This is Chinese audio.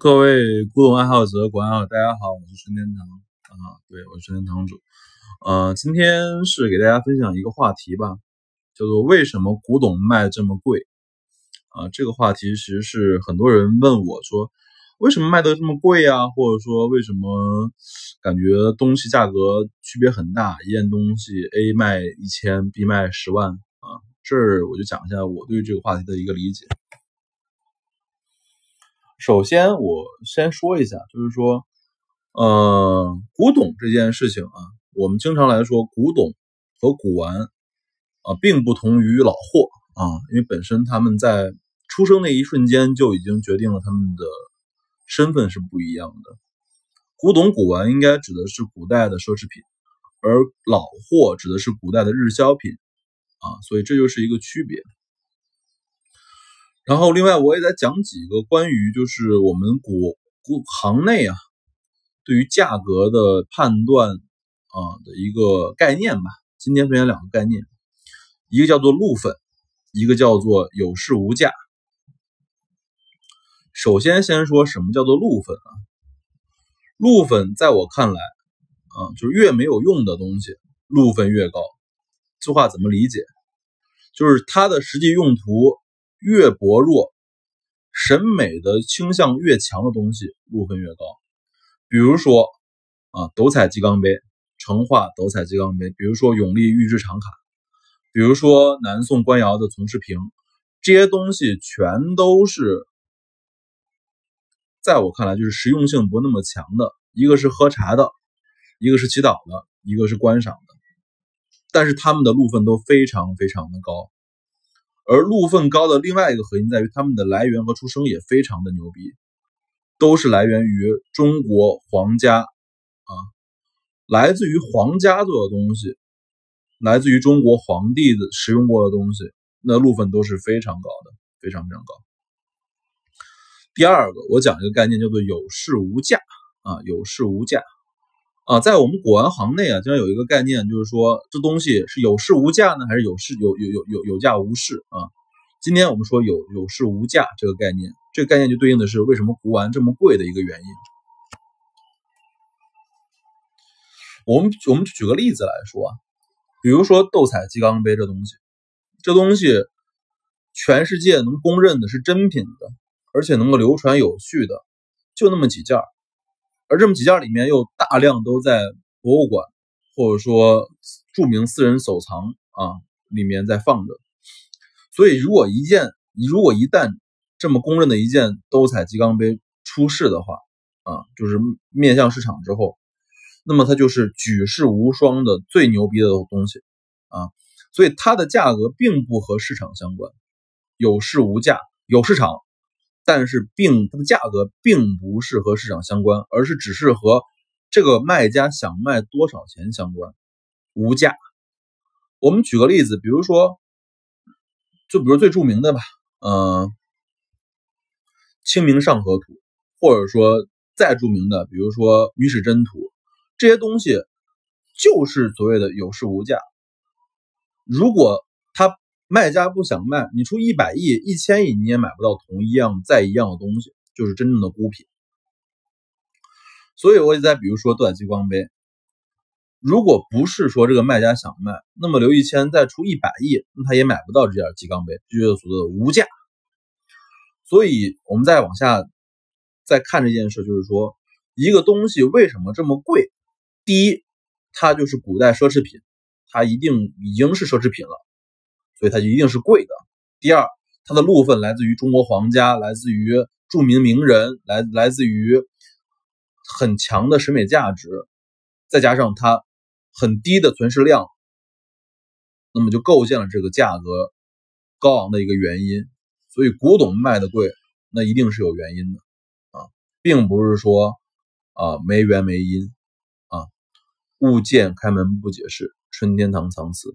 各位古董爱好者、古爱好，大家好，我是春天堂啊，对，我是春天堂主。呃，今天是给大家分享一个话题吧，叫做为什么古董卖这么贵啊？这个话题其实是很多人问我说，为什么卖的这么贵啊？或者说为什么感觉东西价格区别很大？一件东西 A 卖一千，B 卖十万啊？这儿我就讲一下我对这个话题的一个理解。首先，我先说一下，就是说，呃，古董这件事情啊，我们经常来说，古董和古玩啊，并不同于老货啊，因为本身他们在出生那一瞬间就已经决定了他们的身份是不一样的。古董、古玩应该指的是古代的奢侈品，而老货指的是古代的日销品啊，所以这就是一个区别。然后，另外我也再讲几个关于就是我们股股行内啊，对于价格的判断啊的一个概念吧。今天分享两个概念，一个叫做路粉，一个叫做有市无价。首先，先说什么叫做路粉啊？路粉在我看来啊，就是越没有用的东西，路粉越高。这话怎么理解？就是它的实际用途。越薄弱，审美的倾向越强的东西，路分越高。比如说啊，斗彩鸡缸杯、成化斗彩鸡缸杯，比如说永利玉质长卡，比如说南宋官窑的从事瓶，这些东西全都是在我看来就是实用性不那么强的。一个是喝茶的，一个是祈祷的，一个是观赏的，但是他们的路分都非常非常的高。而路分高的另外一个核心在于，它们的来源和出生也非常的牛逼，都是来源于中国皇家啊，来自于皇家做的东西，来自于中国皇帝的使用过的东西，那路分都是非常高的，非常非常高。第二个，我讲一个概念叫做有市无价啊，有市无价。啊，在我们古玩行内啊，经常有一个概念，就是说这东西是有市无价呢，还是有市有有有有有价无市啊？今天我们说有有市无价这个概念，这个概念就对应的是为什么古玩这么贵的一个原因。我们我们举个例子来说啊，比如说斗彩鸡缸杯这东西，这东西全世界能公认的是真品的，而且能够流传有序的，就那么几件。而这么几件里面又大量都在博物馆或者说著名私人收藏啊里面在放着，所以如果一件如果一旦这么公认的一件斗彩鸡缸杯出世的话啊，就是面向市场之后，那么它就是举世无双的最牛逼的东西啊，所以它的价格并不和市场相关，有市无价，有市场。但是，并它的价格并不是和市场相关，而是只是和这个卖家想卖多少钱相关，无价。我们举个例子，比如说，就比如最著名的吧，嗯，《清明上河图》，或者说再著名的，比如说《女史箴图》，这些东西就是所谓的有市无价。如果卖家不想卖，你出一百亿、一千亿，你也买不到同一样再一样的东西，就是真正的孤品。所以，我也再比如说斗彩激光杯，如果不是说这个卖家想卖，那么刘一谦再出一百亿，那他也买不到这件激光杯，就是所谓的无价。所以，我们再往下再看这件事，就是说一个东西为什么这么贵？第一，它就是古代奢侈品，它一定已经是奢侈品了。所以它一定是贵的。第二，它的路分来自于中国皇家，来自于著名名人，来来自于很强的审美价值，再加上它很低的存世量，那么就构建了这个价格高昂的一个原因。所以古董卖的贵，那一定是有原因的啊，并不是说啊没缘没因啊。物见开门不解释，春天堂藏词。